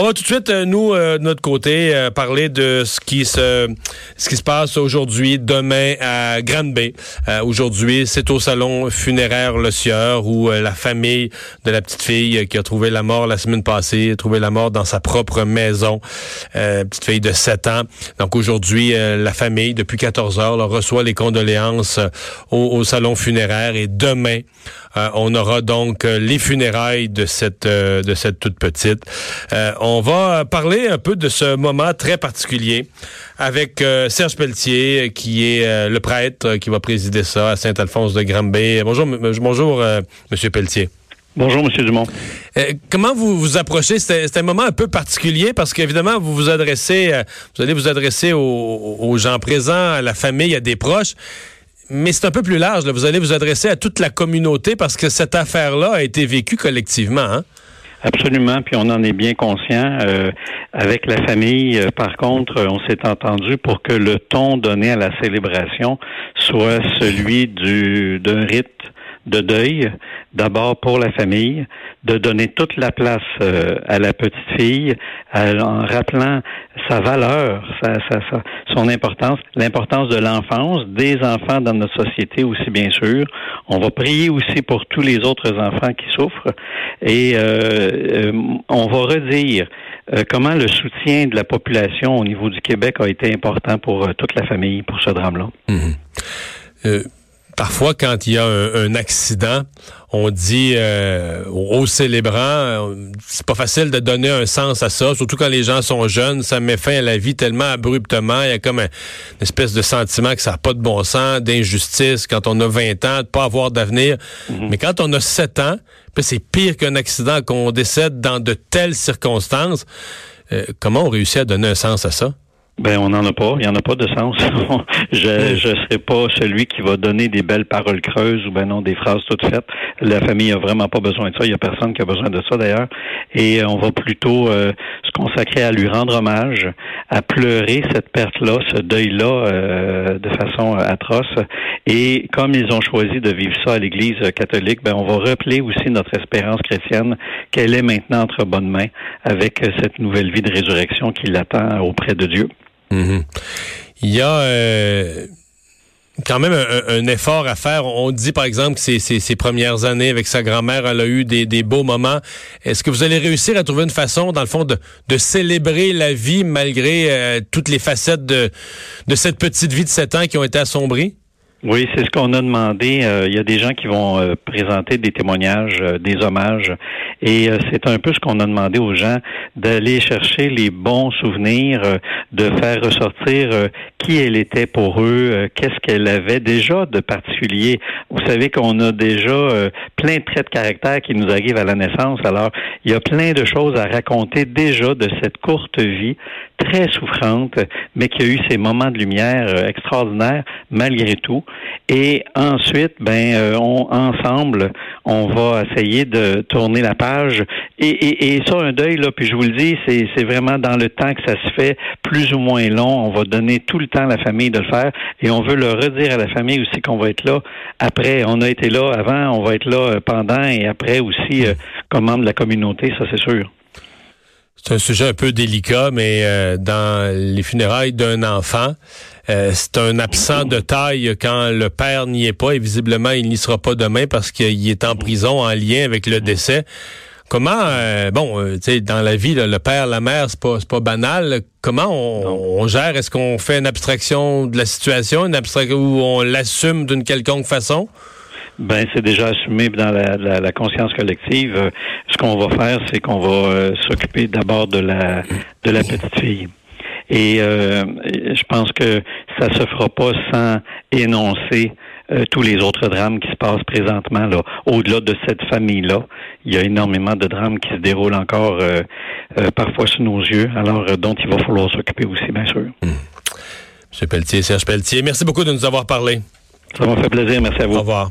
On va tout de suite, euh, nous, euh, de notre côté, euh, parler de ce qui se ce qui se passe aujourd'hui, demain à Grande-Bay. aujourd'hui, c'est au salon funéraire Le Sieur où la famille de la petite fille qui a trouvé la mort la semaine passée, a trouvé la mort dans sa propre maison, petite fille de 7 ans. Donc aujourd'hui, la famille, depuis 14 heures, reçoit les condoléances au, au, salon funéraire et demain, on aura donc les funérailles de cette de cette toute petite va parler un peu de ce moment très particulier avec euh, Serge Pelletier, qui est euh, le prêtre qui va présider ça à Saint-Alphonse de Granby. Bonjour, bonjour, euh, Monsieur Pelletier. Bonjour, Monsieur Dumont. comment vous vous approchez? C'est un moment un peu particulier parce qu'évidemment, vous vous adressez, vous allez vous adresser aux, gens présents, à la famille, à des proches. Mais c'est un peu plus large. Vous allez vous adresser à toute la communauté parce que cette affaire-là a été vécue collectivement. Hein? Absolument, puis on en est bien conscient. Euh, avec la famille, euh, par contre, on s'est entendu pour que le ton donné à la célébration soit celui du d'un rite de deuil, d'abord pour la famille, de donner toute la place euh, à la petite fille, en rappelant sa valeur, sa, sa, son importance, l'importance de l'enfance, des enfants dans notre société aussi bien sûr. On va prier aussi pour tous les autres enfants qui souffrent et euh, euh, on va redire comment le soutien de la population au niveau du Québec a été important pour toute la famille pour ce drame-là. Mmh parfois, quand il y a un, accident, on dit euh, aux célébrants, euh, c'est pas facile de donner un sens à ça, surtout quand les gens sont jeunes, ça met fin à la vie tellement abruptement, il y a comme une espèce de sentiment que ça n'a pas de bon sens, d'injustice quand on a 20 ans, de pas avoir d'avenir. Mhm. Mais quand on a 7 ans, c'est pire qu'un accident, qu'on décède dans de telles circonstances. Euh, comment on réussit à donner un sens à ça? Ben, on n'en a pas. Il n'y en a pas de sens. je je serai pas celui qui va donner des belles paroles creuses ou ben non des phrases toutes faites. La famille a vraiment pas besoin de ça. Il y a personne qui a besoin de ça d'ailleurs. Et euh, on va plutôt euh, se consacrer à lui rendre hommage, à pleurer cette perte-là, ce deuil-là euh, de façon atroce. Et comme ils ont choisi de vivre ça à l'Église catholique, ben on va rappeler aussi notre espérance chrétienne qu'elle est maintenant entre bonnes mains avec cette nouvelle vie de résurrection qui l'attend auprès de Dieu. Mhm. Il y a euh, quand même un, effort à faire. On dit par exemple que ses, premières années avec sa grand-mère, elle a eu des, beaux moments. Est-ce que vous allez réussir à trouver une façon, dans le fond, de, célébrer la vie malgré euh, toutes les facettes de, cette petite vie de 7 ans qui ont été assombries? Oui, c'est ce qu'on a demandé. Euh, il y a des gens qui vont euh, présenter des témoignages, euh, des hommages, et c'est un peu ce qu'on a demandé aux gens d'aller chercher les bons souvenirs, de faire ressortir qui elle était pour eux, qu'est-ce qu'elle avait déjà de particulier. Vous savez qu'on a déjà plein de traits de caractère qui nous arrivent à la naissance. Alors, il y a plein de choses à raconter déjà de cette courte vie très souffrante, mais qui a eu ces moments de lumière extraordinaires malgré tout. Et ensuite, ben, euh, on, ensemble, on va essayer de tourner la page. Et, et, ça, un deuil, là, puis je vous le dis, c'est vraiment dans le temps que ça se fait, plus ou moins long. On va donner tout le temps à la famille de le faire. Et on veut le redire à la famille aussi qu'on va être là après. On a été là avant, on va être là euh, pendant et après aussi euh, comme membre de la communauté, ça c'est sûr. C'est un sujet un peu délicat, mais euh, dans les funérailles d'un enfant, euh, c'est un absent de taille quand le père n'y est pas et visiblement il n'y sera pas demain parce qu'il est en prison en lien avec le décès. Comment, euh, bon, tu sais, dans la vie, le père, la mère, c'est pas, pas banal. Comment on, gère? Est-ce qu'on fait une abstraction de la situation, une abstraction où on l'assume d'une quelconque façon? Ben, c'est déjà assumé dans la, la, conscience collective. Euh, ce qu'on va faire, c'est qu'on va euh, s'occuper d'abord de la de la petite fille. Et euh, je pense que ça se fera pas sans énoncer tous les autres drames qui se passent présentement là. Au-delà de cette famille-là, il y a énormément de drames qui se déroulent encore parfois sous nos yeux, alors dont il va falloir s'occuper aussi, bien sûr. Hum. Monsieur Pelletier, Serge Pelletier, merci beaucoup de nous avoir parlé. Ça m'a fait plaisir. Merci à vous. Au revoir.